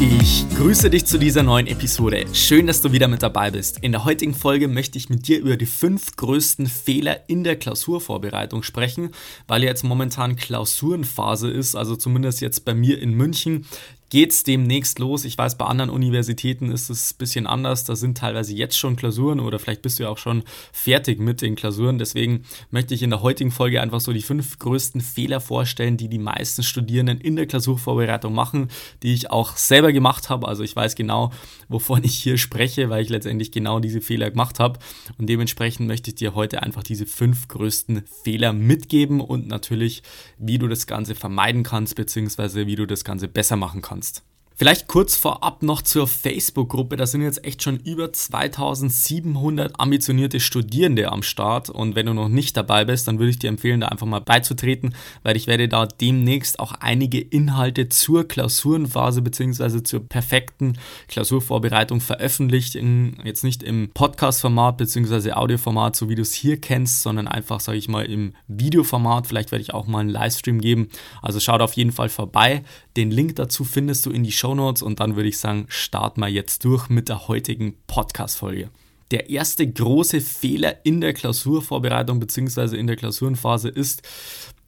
Ich grüße dich zu dieser neuen Episode. Schön, dass du wieder mit dabei bist. In der heutigen Folge möchte ich mit dir über die fünf größten Fehler in der Klausurvorbereitung sprechen, weil jetzt momentan Klausurenphase ist, also zumindest jetzt bei mir in München geht es demnächst los. Ich weiß, bei anderen Universitäten ist es ein bisschen anders. Da sind teilweise jetzt schon Klausuren oder vielleicht bist du ja auch schon fertig mit den Klausuren. Deswegen möchte ich in der heutigen Folge einfach so die fünf größten Fehler vorstellen, die die meisten Studierenden in der Klausurvorbereitung machen, die ich auch selber gemacht habe. Also ich weiß genau, wovon ich hier spreche, weil ich letztendlich genau diese Fehler gemacht habe. Und dementsprechend möchte ich dir heute einfach diese fünf größten Fehler mitgeben und natürlich, wie du das Ganze vermeiden kannst, beziehungsweise wie du das Ganze besser machen kannst kannst. Vielleicht kurz vorab noch zur Facebook-Gruppe. Da sind jetzt echt schon über 2700 ambitionierte Studierende am Start. Und wenn du noch nicht dabei bist, dann würde ich dir empfehlen, da einfach mal beizutreten, weil ich werde da demnächst auch einige Inhalte zur Klausurenphase bzw. zur perfekten Klausurvorbereitung veröffentlichen. Jetzt nicht im Podcast-Format bzw. Audioformat, so wie du es hier kennst, sondern einfach, sage ich mal, im Videoformat. Vielleicht werde ich auch mal einen Livestream geben. Also schaut auf jeden Fall vorbei. Den Link dazu findest du in die Show Notes und dann würde ich sagen, starten wir jetzt durch mit der heutigen Podcast-Folge. Der erste große Fehler in der Klausurvorbereitung bzw. in der Klausurenphase ist,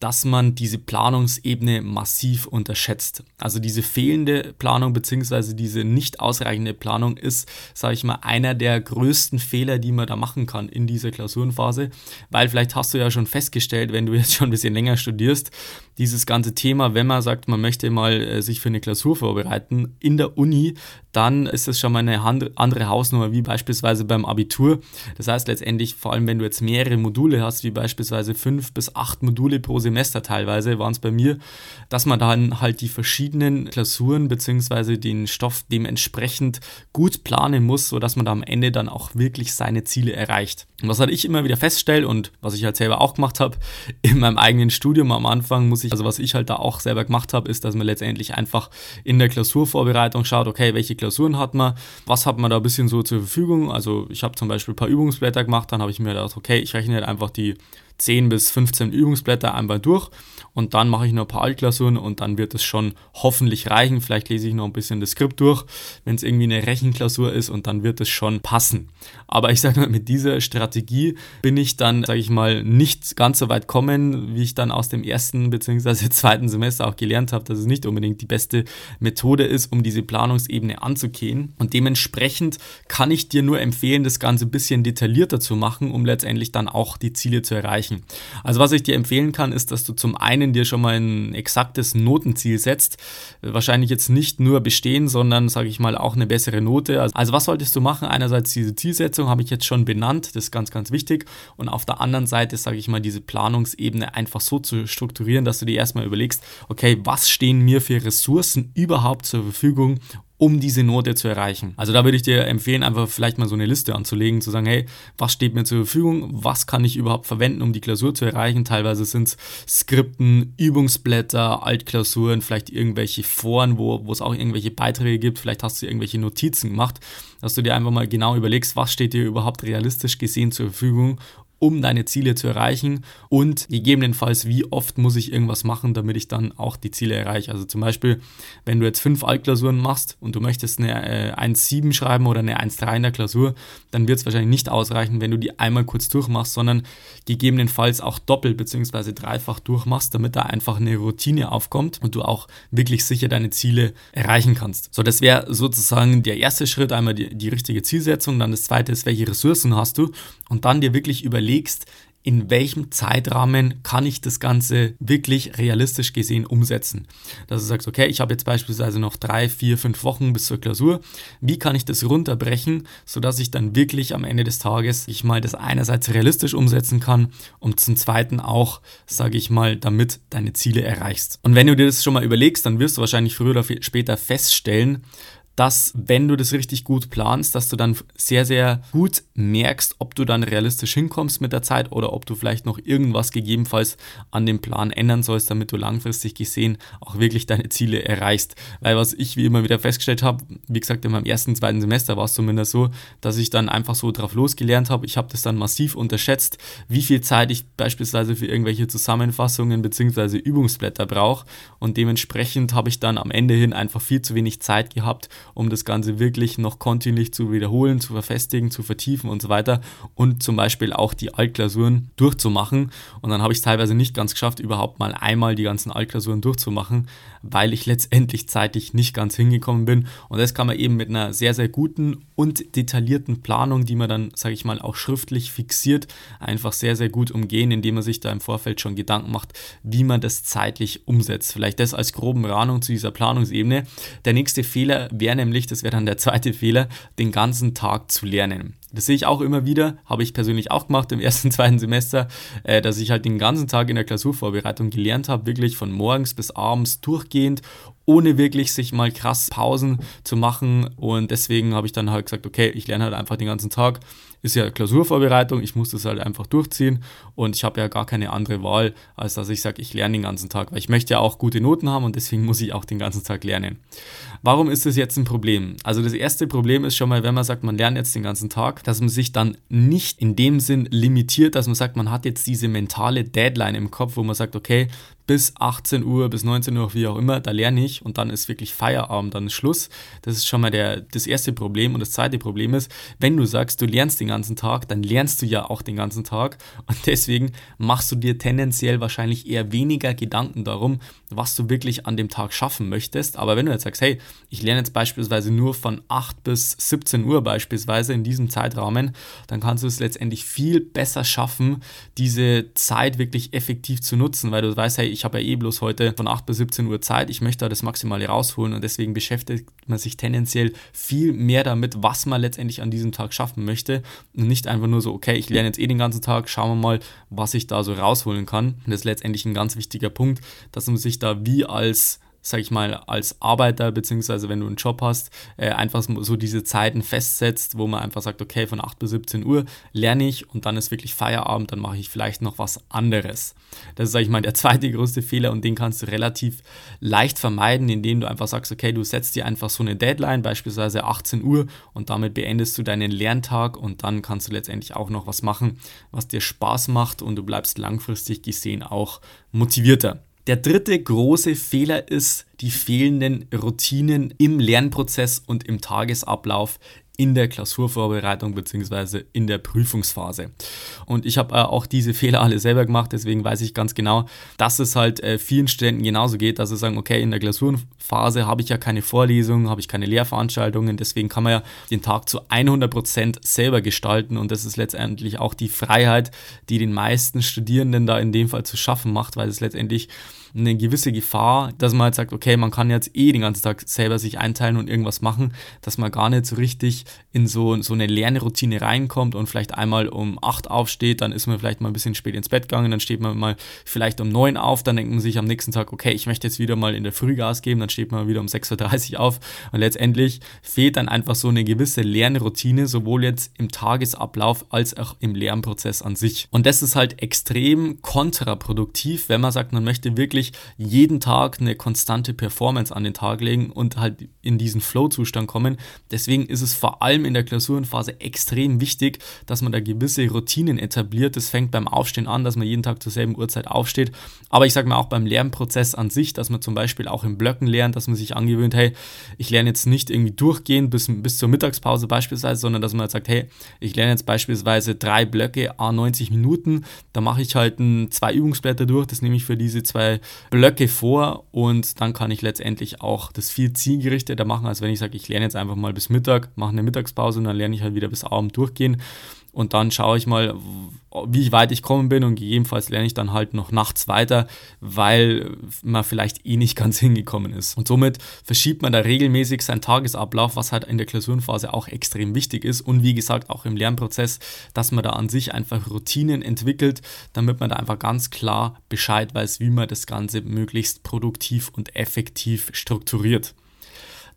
dass man diese Planungsebene massiv unterschätzt. Also diese fehlende Planung bzw. diese nicht ausreichende Planung ist, sage ich mal, einer der größten Fehler, die man da machen kann in dieser Klausurenphase, weil vielleicht hast du ja schon festgestellt, wenn du jetzt schon ein bisschen länger studierst, dieses ganze Thema, wenn man sagt, man möchte mal äh, sich für eine Klausur vorbereiten in der Uni, dann ist das schon mal eine andere Hausnummer, wie beispielsweise beim Abitur. Das heißt letztendlich, vor allem wenn du jetzt mehrere Module hast, wie beispielsweise fünf bis acht Module pro Semester teilweise, waren es bei mir, dass man dann halt die verschiedenen Klausuren bzw. den Stoff dementsprechend gut planen muss, sodass man da am Ende dann auch wirklich seine Ziele erreicht. Und was halt ich immer wieder feststelle und was ich halt selber auch gemacht habe, in meinem eigenen Studium am Anfang muss ich, also was ich halt da auch selber gemacht habe, ist, dass man letztendlich einfach in der Klausurvorbereitung schaut, okay, welche Klausuren hat man, was hat man da ein bisschen so zur Verfügung. Also ich habe zum Beispiel ein paar Übungsblätter gemacht, dann habe ich mir gedacht, okay, ich rechne halt einfach die 10 bis 15 Übungsblätter einmal durch und dann mache ich noch ein paar Altklausuren und dann wird es schon hoffentlich reichen. Vielleicht lese ich noch ein bisschen das Skript durch, wenn es irgendwie eine Rechenklausur ist und dann wird es schon passen. Aber ich sage mal, mit dieser Strategie bin ich dann, sage ich mal, nicht ganz so weit kommen, wie ich dann aus dem ersten bzw. zweiten Semester auch gelernt habe, dass es nicht unbedingt die beste Methode ist, um diese Planungsebene anzugehen. Und dementsprechend kann ich dir nur empfehlen, das Ganze ein bisschen detaillierter zu machen, um letztendlich dann auch die Ziele zu erreichen. Also was ich dir empfehlen kann, ist, dass du zum einen dir schon mal ein exaktes Notenziel setzt. Wahrscheinlich jetzt nicht nur bestehen, sondern, sage ich mal, auch eine bessere Note. Also was solltest du machen? Einerseits diese Zielsetzung habe ich jetzt schon benannt, das ist ganz, ganz wichtig. Und auf der anderen Seite, sage ich mal, diese Planungsebene einfach so zu strukturieren, dass du dir erstmal überlegst, okay, was stehen mir für Ressourcen überhaupt zur Verfügung, um diese Note zu erreichen. Also da würde ich dir empfehlen, einfach vielleicht mal so eine Liste anzulegen, zu sagen, hey, was steht mir zur Verfügung, was kann ich überhaupt verwenden, um die Klausur zu erreichen. Teilweise sind es Skripten, Übungsblätter, Altklausuren, vielleicht irgendwelche Foren, wo, es auch irgendwelche Beiträge gibt, vielleicht hast du irgendwelche Notizen gemacht, dass du dir einfach mal genau überlegst, was steht dir überhaupt realistisch gesehen zur Verfügung, um deine Ziele zu erreichen und gegebenenfalls, wie oft muss ich irgendwas machen, damit ich dann auch die Ziele erreiche. Also zum Beispiel, wenn du jetzt fünf Altklausuren machst und du möchtest eine äh, 1,7 schreiben oder eine 1,3 in der Klausur, dann wird es wahrscheinlich nicht ausreichen, wenn du die einmal kurz durchmachst, sondern gegebenenfalls auch doppelt bzw. dreifach durchmachst, damit da einfach eine Routine aufkommt und du auch wirklich sicher deine Ziele erreichen kannst. So, das wäre sozusagen der erste Schritt, einmal die, die richtige Zielsetzung, dann das zweite ist, welche Ressourcen hast du und dann dir wirklich überlegen, überlegst, in welchem Zeitrahmen kann ich das Ganze wirklich realistisch gesehen umsetzen. Dass du sagst, okay, ich habe jetzt beispielsweise noch drei, vier, fünf Wochen bis zur Klausur. Wie kann ich das runterbrechen, sodass ich dann wirklich am Ende des Tages ich mal das einerseits realistisch umsetzen kann und zum zweiten auch, sage ich mal, damit deine Ziele erreichst. Und wenn du dir das schon mal überlegst, dann wirst du wahrscheinlich früher oder später feststellen, dass wenn du das richtig gut planst, dass du dann sehr, sehr gut merkst, ob du dann realistisch hinkommst mit der Zeit oder ob du vielleicht noch irgendwas gegebenenfalls an dem Plan ändern sollst, damit du langfristig gesehen auch wirklich deine Ziele erreichst. Weil was ich wie immer wieder festgestellt habe, wie gesagt, in meinem ersten, zweiten Semester war es zumindest so, dass ich dann einfach so drauf losgelernt habe. Ich habe das dann massiv unterschätzt, wie viel Zeit ich beispielsweise für irgendwelche Zusammenfassungen bzw. Übungsblätter brauche und dementsprechend habe ich dann am Ende hin einfach viel zu wenig Zeit gehabt, um das Ganze wirklich noch kontinuierlich zu wiederholen, zu verfestigen, zu vertiefen und so weiter und zum Beispiel auch die Altklausuren durchzumachen. Und dann habe ich es teilweise nicht ganz geschafft, überhaupt mal einmal die ganzen Altklausuren durchzumachen, weil ich letztendlich zeitlich nicht ganz hingekommen bin. Und das kann man eben mit einer sehr, sehr guten und detaillierten Planung, die man dann, sage ich mal, auch schriftlich fixiert, einfach sehr, sehr gut umgehen, indem man sich da im Vorfeld schon Gedanken macht, wie man das zeitlich umsetzt. Vielleicht das als groben Rahnung zu dieser Planungsebene. Der nächste Fehler wäre nämlich, das wäre dann der zweite Fehler, den ganzen Tag zu lernen. Das sehe ich auch immer wieder, habe ich persönlich auch gemacht im ersten, zweiten Semester, äh, dass ich halt den ganzen Tag in der Klausurvorbereitung gelernt habe, wirklich von morgens bis abends durchgehend, ohne wirklich sich mal krass Pausen zu machen. Und deswegen habe ich dann halt gesagt, okay, ich lerne halt einfach den ganzen Tag ist ja Klausurvorbereitung, ich muss das halt einfach durchziehen und ich habe ja gar keine andere Wahl, als dass ich sage, ich lerne den ganzen Tag, weil ich möchte ja auch gute Noten haben und deswegen muss ich auch den ganzen Tag lernen. Warum ist das jetzt ein Problem? Also das erste Problem ist schon mal, wenn man sagt, man lernt jetzt den ganzen Tag, dass man sich dann nicht in dem Sinn limitiert, dass man sagt, man hat jetzt diese mentale Deadline im Kopf, wo man sagt, okay, bis 18 Uhr, bis 19 Uhr, wie auch immer, da lerne ich und dann ist wirklich Feierabend, dann ist Schluss. Das ist schon mal der, das erste Problem. Und das zweite Problem ist, wenn du sagst, du lernst den ganzen Tag, dann lernst du ja auch den ganzen Tag und deswegen machst du dir tendenziell wahrscheinlich eher weniger Gedanken darum, was du wirklich an dem Tag schaffen möchtest. Aber wenn du jetzt sagst, hey, ich lerne jetzt beispielsweise nur von 8 bis 17 Uhr beispielsweise in diesem Zeitrahmen, dann kannst du es letztendlich viel besser schaffen, diese Zeit wirklich effektiv zu nutzen, weil du weißt, hey, ich habe ja eh bloß heute von 8 bis 17 Uhr Zeit, ich möchte da das Maximale rausholen und deswegen beschäftigt man sich tendenziell viel mehr damit, was man letztendlich an diesem Tag schaffen möchte und nicht einfach nur so, okay, ich lerne jetzt eh den ganzen Tag, schauen wir mal, was ich da so rausholen kann. Und das ist letztendlich ein ganz wichtiger Punkt, dass man sich da wie als sag ich mal, als Arbeiter, beziehungsweise wenn du einen Job hast, äh, einfach so diese Zeiten festsetzt, wo man einfach sagt, okay, von 8 bis 17 Uhr lerne ich und dann ist wirklich Feierabend, dann mache ich vielleicht noch was anderes. Das ist, sag ich mal, der zweite größte Fehler und den kannst du relativ leicht vermeiden, indem du einfach sagst, okay, du setzt dir einfach so eine Deadline, beispielsweise 18 Uhr und damit beendest du deinen Lerntag und dann kannst du letztendlich auch noch was machen, was dir Spaß macht und du bleibst langfristig gesehen auch motivierter. Der dritte große Fehler ist die fehlenden Routinen im Lernprozess und im Tagesablauf in der Klausurvorbereitung bzw. in der Prüfungsphase. Und ich habe äh, auch diese Fehler alle selber gemacht, deswegen weiß ich ganz genau, dass es halt äh, vielen Studenten genauso geht, dass sie sagen, okay, in der Klausurenphase habe ich ja keine Vorlesungen, habe ich keine Lehrveranstaltungen, deswegen kann man ja den Tag zu 100% selber gestalten und das ist letztendlich auch die Freiheit, die den meisten Studierenden da in dem Fall zu schaffen macht, weil es letztendlich eine gewisse Gefahr, dass man halt sagt, okay, man kann jetzt eh den ganzen Tag selber sich einteilen und irgendwas machen, dass man gar nicht so richtig in so, so eine Lernroutine reinkommt und vielleicht einmal um 8 aufsteht, dann ist man vielleicht mal ein bisschen spät ins Bett gegangen, dann steht man mal vielleicht um 9 auf, dann denkt man sich am nächsten Tag, okay, ich möchte jetzt wieder mal in der Früh Gas geben, dann steht man wieder um 6.30 Uhr auf und letztendlich fehlt dann einfach so eine gewisse Lernroutine, sowohl jetzt im Tagesablauf als auch im Lernprozess an sich. Und das ist halt extrem kontraproduktiv, wenn man sagt, man möchte wirklich jeden Tag eine konstante Performance an den Tag legen und halt in diesen Flow-Zustand kommen. Deswegen ist es vor allem in der Klausurenphase extrem wichtig, dass man da gewisse Routinen etabliert. Das fängt beim Aufstehen an, dass man jeden Tag zur selben Uhrzeit aufsteht. Aber ich sage mal auch beim Lernprozess an sich, dass man zum Beispiel auch im Blöcken lernt, dass man sich angewöhnt, hey, ich lerne jetzt nicht irgendwie durchgehend bis, bis zur Mittagspause beispielsweise, sondern dass man halt sagt, hey, ich lerne jetzt beispielsweise drei Blöcke, a 90 Minuten, da mache ich halt ein, zwei Übungsblätter durch, das nehme ich für diese zwei Blöcke vor und dann kann ich letztendlich auch das viel zielgerichteter machen, als wenn ich sage, ich lerne jetzt einfach mal bis Mittag, mache eine Mittagspause und dann lerne ich halt wieder bis Abend durchgehen. Und dann schaue ich mal, wie weit ich kommen bin und gegebenenfalls lerne ich dann halt noch nachts weiter, weil man vielleicht eh nicht ganz hingekommen ist. Und somit verschiebt man da regelmäßig seinen Tagesablauf, was halt in der Klausurenphase auch extrem wichtig ist und wie gesagt auch im Lernprozess, dass man da an sich einfach Routinen entwickelt, damit man da einfach ganz klar Bescheid weiß, wie man das Ganze möglichst produktiv und effektiv strukturiert.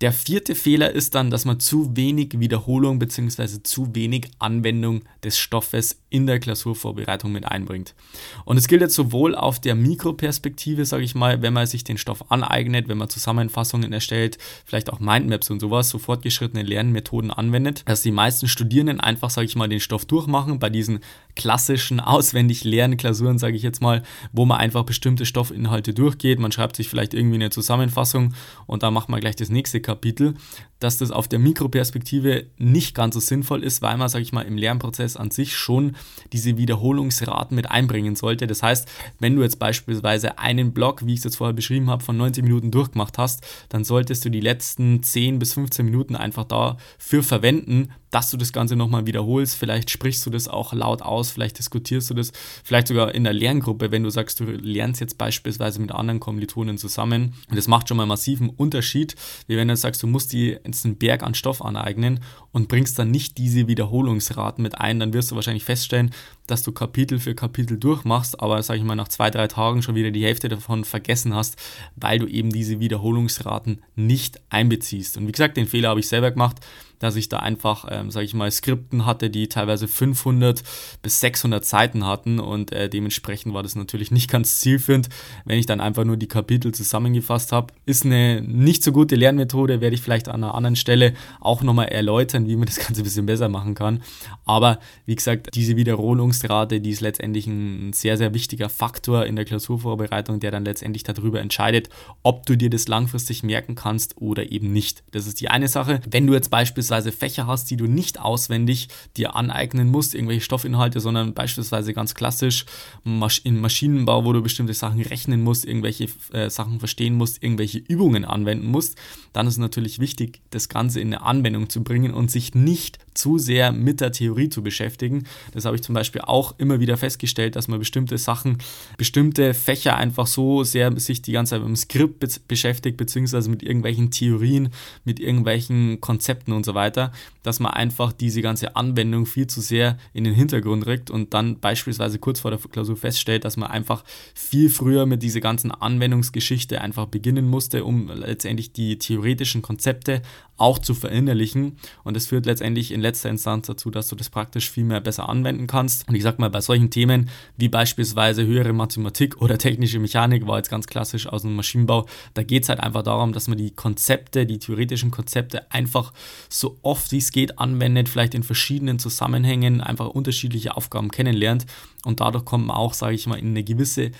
Der vierte Fehler ist dann, dass man zu wenig Wiederholung bzw. zu wenig Anwendung des Stoffes in der Klausurvorbereitung mit einbringt. Und es gilt jetzt sowohl auf der Mikroperspektive, sage ich mal, wenn man sich den Stoff aneignet, wenn man Zusammenfassungen erstellt, vielleicht auch Mindmaps und sowas, so fortgeschrittene Lernmethoden anwendet, dass die meisten Studierenden einfach, sage ich mal, den Stoff durchmachen bei diesen klassischen auswendig leeren Klausuren, sage ich jetzt mal, wo man einfach bestimmte Stoffinhalte durchgeht. Man schreibt sich vielleicht irgendwie eine Zusammenfassung und dann macht man gleich das nächste Kapitel, dass das auf der Mikroperspektive nicht ganz so sinnvoll ist, weil man, sage ich mal, im Lernprozess an sich schon diese Wiederholungsraten mit einbringen sollte. Das heißt, wenn du jetzt beispielsweise einen Block, wie ich es jetzt vorher beschrieben habe, von 90 Minuten durchgemacht hast, dann solltest du die letzten 10 bis 15 Minuten einfach dafür verwenden, dass du das Ganze nochmal wiederholst. Vielleicht sprichst du das auch laut aus, vielleicht diskutierst du das, vielleicht sogar in der Lerngruppe, wenn du sagst, du lernst jetzt beispielsweise mit anderen Kommilitonen zusammen. Und das macht schon mal einen massiven Unterschied, wie wenn du sagst, du musst dir jetzt einen Berg an Stoff aneignen und bringst dann nicht diese Wiederholungsraten mit ein, dann wirst du wahrscheinlich feststellen, dass du Kapitel für Kapitel durchmachst, aber sag ich mal nach zwei, drei Tagen schon wieder die Hälfte davon vergessen hast, weil du eben diese Wiederholungsraten nicht einbeziehst. Und wie gesagt, den Fehler habe ich selber gemacht dass ich da einfach, ähm, sage ich mal, Skripten hatte, die teilweise 500 bis 600 Seiten hatten und äh, dementsprechend war das natürlich nicht ganz zielführend, wenn ich dann einfach nur die Kapitel zusammengefasst habe. Ist eine nicht so gute Lernmethode, werde ich vielleicht an einer anderen Stelle auch nochmal erläutern, wie man das Ganze ein bisschen besser machen kann. Aber wie gesagt, diese Wiederholungsrate, die ist letztendlich ein sehr, sehr wichtiger Faktor in der Klausurvorbereitung, der dann letztendlich darüber entscheidet, ob du dir das langfristig merken kannst oder eben nicht. Das ist die eine Sache. Wenn du jetzt beispielsweise Fächer hast, die du nicht auswendig dir aneignen musst, irgendwelche Stoffinhalte, sondern beispielsweise ganz klassisch im Maschinenbau, wo du bestimmte Sachen rechnen musst, irgendwelche äh, Sachen verstehen musst, irgendwelche Übungen anwenden musst, dann ist es natürlich wichtig, das Ganze in eine Anwendung zu bringen und sich nicht zu sehr mit der Theorie zu beschäftigen. Das habe ich zum Beispiel auch immer wieder festgestellt, dass man bestimmte Sachen, bestimmte Fächer einfach so sehr sich die ganze Zeit mit dem Skript beschäftigt, beziehungsweise mit irgendwelchen Theorien, mit irgendwelchen Konzepten und so weiter, dass man einfach diese ganze Anwendung viel zu sehr in den Hintergrund rückt und dann beispielsweise kurz vor der Klausur feststellt, dass man einfach viel früher mit dieser ganzen Anwendungsgeschichte einfach beginnen musste, um letztendlich die theoretischen Konzepte auch zu verinnerlichen. Und das führt letztendlich in letzter Instanz dazu, dass du das praktisch viel mehr besser anwenden kannst. Und ich sag mal, bei solchen Themen wie beispielsweise höhere Mathematik oder technische Mechanik, war jetzt ganz klassisch aus dem Maschinenbau, da geht es halt einfach darum, dass man die Konzepte, die theoretischen Konzepte einfach so oft wie es geht anwendet, vielleicht in verschiedenen Zusammenhängen einfach unterschiedliche Aufgaben kennenlernt und dadurch kommt man auch, sage ich mal, in eine gewisse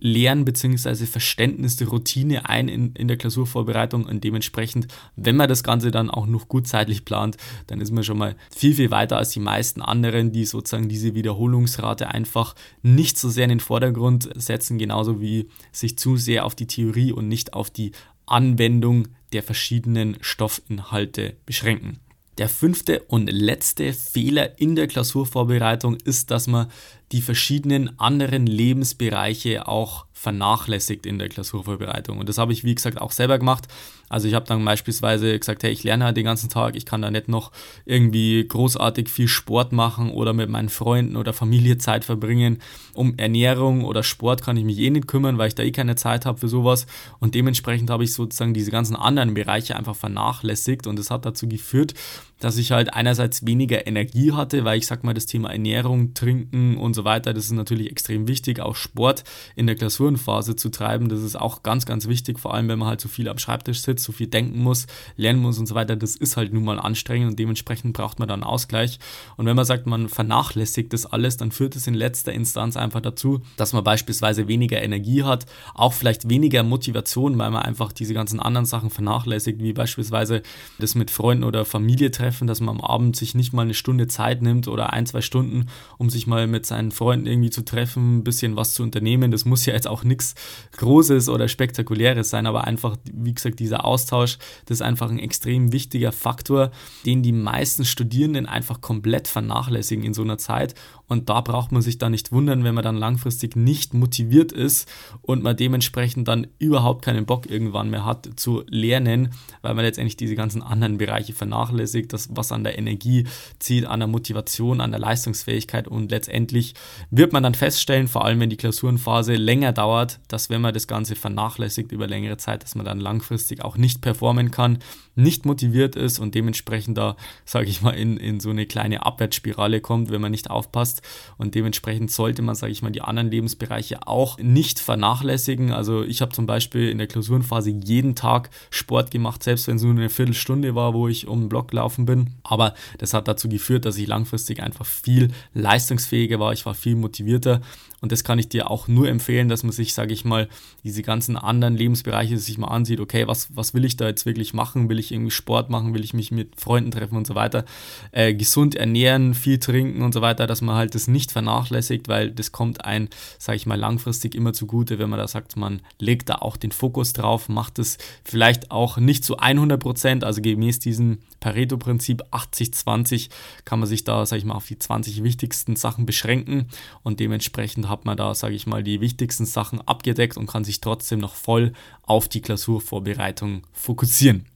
Lern- bzw. Verständnis der Routine ein in, in der Klausurvorbereitung und dementsprechend, wenn man das Ganze dann auch noch gut zeitlich plant, dann ist man schon mal viel, viel weiter als die meisten anderen, die sozusagen diese Wiederholungsrate einfach nicht so sehr in den Vordergrund setzen, genauso wie sich zu sehr auf die Theorie und nicht auf die Anwendung der verschiedenen Stoffinhalte beschränken. Der fünfte und letzte Fehler in der Klausurvorbereitung ist, dass man die verschiedenen anderen Lebensbereiche auch vernachlässigt in der Klausurvorbereitung. Und das habe ich, wie gesagt, auch selber gemacht. Also ich habe dann beispielsweise gesagt, hey, ich lerne halt den ganzen Tag, ich kann da nicht noch irgendwie großartig viel Sport machen oder mit meinen Freunden oder Familie Zeit verbringen. Um Ernährung oder Sport kann ich mich eh nicht kümmern, weil ich da eh keine Zeit habe für sowas. Und dementsprechend habe ich sozusagen diese ganzen anderen Bereiche einfach vernachlässigt und das hat dazu geführt, dass ich halt einerseits weniger Energie hatte, weil ich sag mal, das Thema Ernährung, Trinken und so weiter, das ist natürlich extrem wichtig, auch Sport in der Klausurenphase zu treiben, das ist auch ganz, ganz wichtig, vor allem wenn man halt so viel am Schreibtisch sitzt, so viel denken muss, lernen muss und so weiter, das ist halt nun mal anstrengend und dementsprechend braucht man dann Ausgleich. Und wenn man sagt, man vernachlässigt das alles, dann führt es in letzter Instanz einfach dazu, dass man beispielsweise weniger Energie hat, auch vielleicht weniger Motivation, weil man einfach diese ganzen anderen Sachen vernachlässigt, wie beispielsweise das mit Freunden oder Familie treffen treffen, dass man am Abend sich nicht mal eine Stunde Zeit nimmt oder ein, zwei Stunden, um sich mal mit seinen Freunden irgendwie zu treffen, ein bisschen was zu unternehmen. Das muss ja jetzt auch nichts Großes oder Spektakuläres sein, aber einfach, wie gesagt, dieser Austausch, das ist einfach ein extrem wichtiger Faktor, den die meisten Studierenden einfach komplett vernachlässigen in so einer Zeit. Und da braucht man sich dann nicht wundern, wenn man dann langfristig nicht motiviert ist und man dementsprechend dann überhaupt keinen Bock irgendwann mehr hat zu lernen, weil man letztendlich diese ganzen anderen Bereiche vernachlässigt das, was an der Energie zieht, an der Motivation, an der Leistungsfähigkeit. Und letztendlich wird man dann feststellen, vor allem wenn die Klausurenphase länger dauert, dass wenn man das Ganze vernachlässigt über längere Zeit, dass man dann langfristig auch nicht performen kann, nicht motiviert ist und dementsprechend da, sage ich mal, in, in so eine kleine Abwärtsspirale kommt, wenn man nicht aufpasst. Und dementsprechend sollte man, sage ich mal, die anderen Lebensbereiche auch nicht vernachlässigen. Also ich habe zum Beispiel in der Klausurenphase jeden Tag Sport gemacht, selbst wenn es nur eine Viertelstunde war, wo ich um den Block laufen bin. Aber das hat dazu geführt, dass ich langfristig einfach viel leistungsfähiger war. Ich war viel motivierter und das kann ich dir auch nur empfehlen, dass man sich, sage ich mal, diese ganzen anderen Lebensbereiche sich mal ansieht. Okay, was, was will ich da jetzt wirklich machen? Will ich irgendwie Sport machen? Will ich mich mit Freunden treffen und so weiter? Äh, gesund ernähren, viel trinken und so weiter, dass man halt das nicht vernachlässigt, weil das kommt ein, sage ich mal, langfristig immer zugute, wenn man da sagt, man legt da auch den Fokus drauf, macht es vielleicht auch nicht zu 100 Prozent, also gemäß diesem Pareto-Prinzip 80-20 kann man sich da, sage ich mal, auf die 20 wichtigsten Sachen beschränken und dementsprechend hat man da, sage ich mal, die wichtigsten Sachen abgedeckt und kann sich trotzdem noch voll auf die Klausurvorbereitung fokussieren.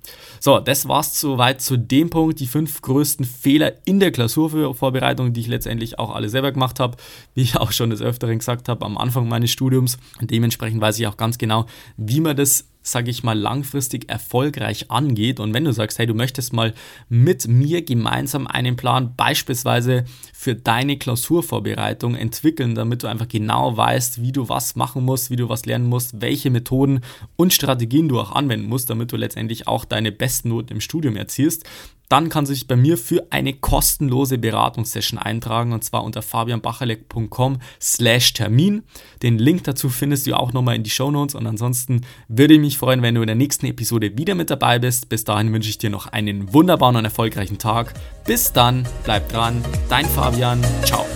So, das war's soweit zu dem Punkt, die fünf größten Fehler in der Klausurvorbereitung, die ich letztendlich auch alle selber gemacht habe, wie ich auch schon des Öfteren gesagt habe am Anfang meines Studiums. Und dementsprechend weiß ich auch ganz genau, wie man das sage ich mal, langfristig erfolgreich angeht. Und wenn du sagst, hey, du möchtest mal mit mir gemeinsam einen Plan beispielsweise für deine Klausurvorbereitung entwickeln, damit du einfach genau weißt, wie du was machen musst, wie du was lernen musst, welche Methoden und Strategien du auch anwenden musst, damit du letztendlich auch deine besten Noten im Studium erzielst, dann kannst du dich bei mir für eine kostenlose Beratungssession eintragen und zwar unter fabianbachalek.com slash Termin. Den Link dazu findest du auch nochmal in die Show Notes und ansonsten würde ich mich freuen, wenn du in der nächsten Episode wieder mit dabei bist. Bis dahin wünsche ich dir noch einen wunderbaren und erfolgreichen Tag. Bis dann, bleib dran, dein Fabian, ciao.